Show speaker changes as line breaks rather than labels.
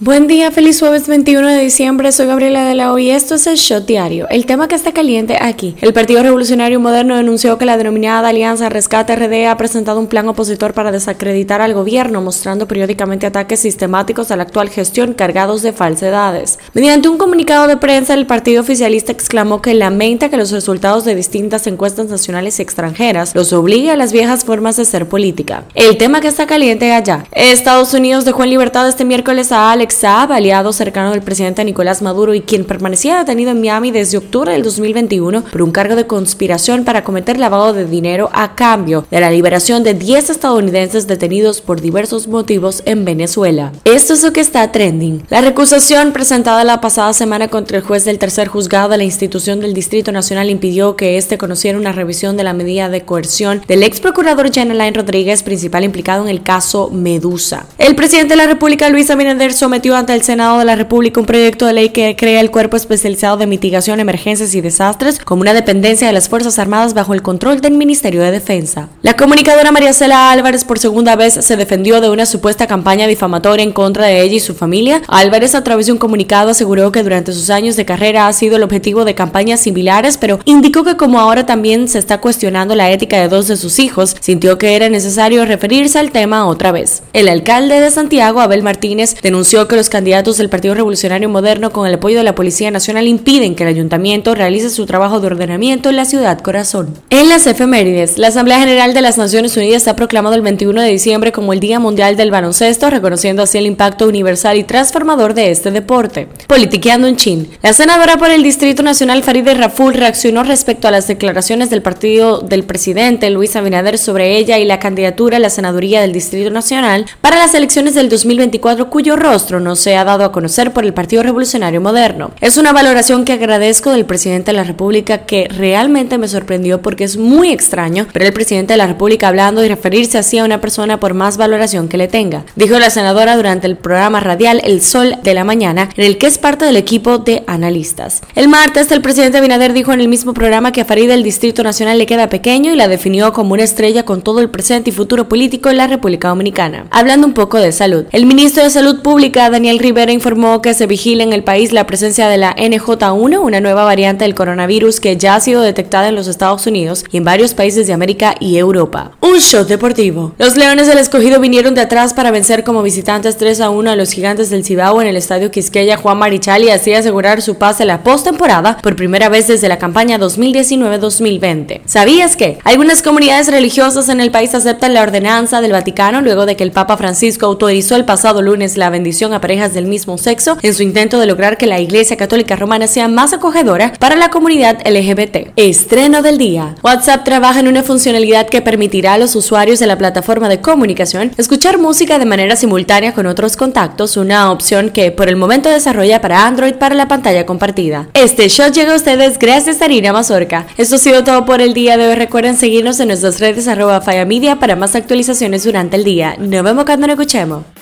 Buen día, feliz jueves 21 de diciembre. Soy Gabriela de la O y esto es el Shot Diario. El tema que está caliente aquí. El Partido Revolucionario Moderno denunció que la denominada Alianza Rescate RD ha presentado un plan opositor para desacreditar al gobierno, mostrando periódicamente ataques sistemáticos a la actual gestión cargados de falsedades. Mediante un comunicado de prensa, el partido oficialista exclamó que lamenta que los resultados de distintas encuestas nacionales y extranjeras los obligue a las viejas formas de ser política. El tema que está caliente allá. Estados Unidos dejó en libertad este miércoles a Alex Saab, aliado cercano del presidente Nicolás Maduro y quien permanecía detenido en Miami desde octubre del 2021 por un cargo de conspiración para cometer lavado de dinero a cambio de la liberación de 10 estadounidenses detenidos por diversos motivos en Venezuela. Esto es lo que está trending. La recusación presentada la pasada semana contra el juez del tercer juzgado de la institución del Distrito Nacional impidió que éste conociera una revisión de la medida de coerción del ex procurador Jan Rodríguez, principal implicado en el caso Medusa. El presidente de la República, Luis Abinader, sometió ante el Senado de la República un proyecto de ley que crea el Cuerpo Especializado de Mitigación, Emergencias y Desastres como una dependencia de las Fuerzas Armadas bajo el control del Ministerio de Defensa. La comunicadora María Cela Álvarez por segunda vez se defendió de una supuesta campaña difamatoria en contra de ella y su familia. Álvarez a través de un comunicado aseguró que durante sus años de carrera ha sido el objetivo de campañas similares, pero indicó que como ahora también se está cuestionando la ética de dos de sus hijos, sintió que era necesario referirse al tema otra vez. El alcalde de Santiago, Abel Martínez, denunció que los candidatos del Partido Revolucionario Moderno con el apoyo de la Policía Nacional impiden que el ayuntamiento realice su trabajo de ordenamiento en la ciudad corazón. En las efemérides, la Asamblea General de las Naciones Unidas ha proclamado el 21 de diciembre como el Día Mundial del Baloncesto, reconociendo así el impacto universal y transformador de este deporte. Politiqueando en Chin, la senadora por el Distrito Nacional Farideh Raful reaccionó respecto a las declaraciones del partido del presidente Luis Abinader sobre ella y la candidatura a la senaduría del Distrito Nacional para las elecciones del 2024 cuyo rostro no se ha dado a conocer por el Partido Revolucionario Moderno. Es una valoración que agradezco del presidente de la República que realmente me sorprendió porque es muy extraño ver al presidente de la República hablando y referirse así a una persona por más valoración que le tenga, dijo la senadora durante el programa radial El Sol de la Mañana, en el que es parte del equipo de analistas. El martes, el presidente Binader dijo en el mismo programa que a Farid el Distrito Nacional le queda pequeño y la definió como una estrella con todo el presente y futuro político en la República Dominicana. Hablando un poco de salud, el ministro de Salud Pública Daniel Rivera informó que se vigila en el país la presencia de la NJ1, una nueva variante del coronavirus que ya ha sido detectada en los Estados Unidos y en varios países de América y Europa. Un shot deportivo. Los Leones del Escogido vinieron de atrás para vencer como visitantes 3 a 1 a los Gigantes del Cibao en el Estadio Quisqueya Juan Marichal y así asegurar su pase a la postemporada por primera vez desde la campaña 2019-2020. ¿Sabías que algunas comunidades religiosas en el país aceptan la ordenanza del Vaticano luego de que el Papa Francisco autorizó el pasado lunes la bendición a parejas del mismo sexo en su intento de lograr que la Iglesia Católica Romana sea más acogedora para la comunidad LGBT. Estreno del día. WhatsApp trabaja en una funcionalidad que permitirá a los usuarios de la plataforma de comunicación escuchar música de manera simultánea con otros contactos, una opción que por el momento desarrolla para Android para la pantalla compartida. Este show llega a ustedes gracias a Irina Mazorca. Esto ha sido todo por el día de hoy. Recuerden seguirnos en nuestras redes arroba Media para más actualizaciones durante el día. Nos vemos cuando nos escuchemos.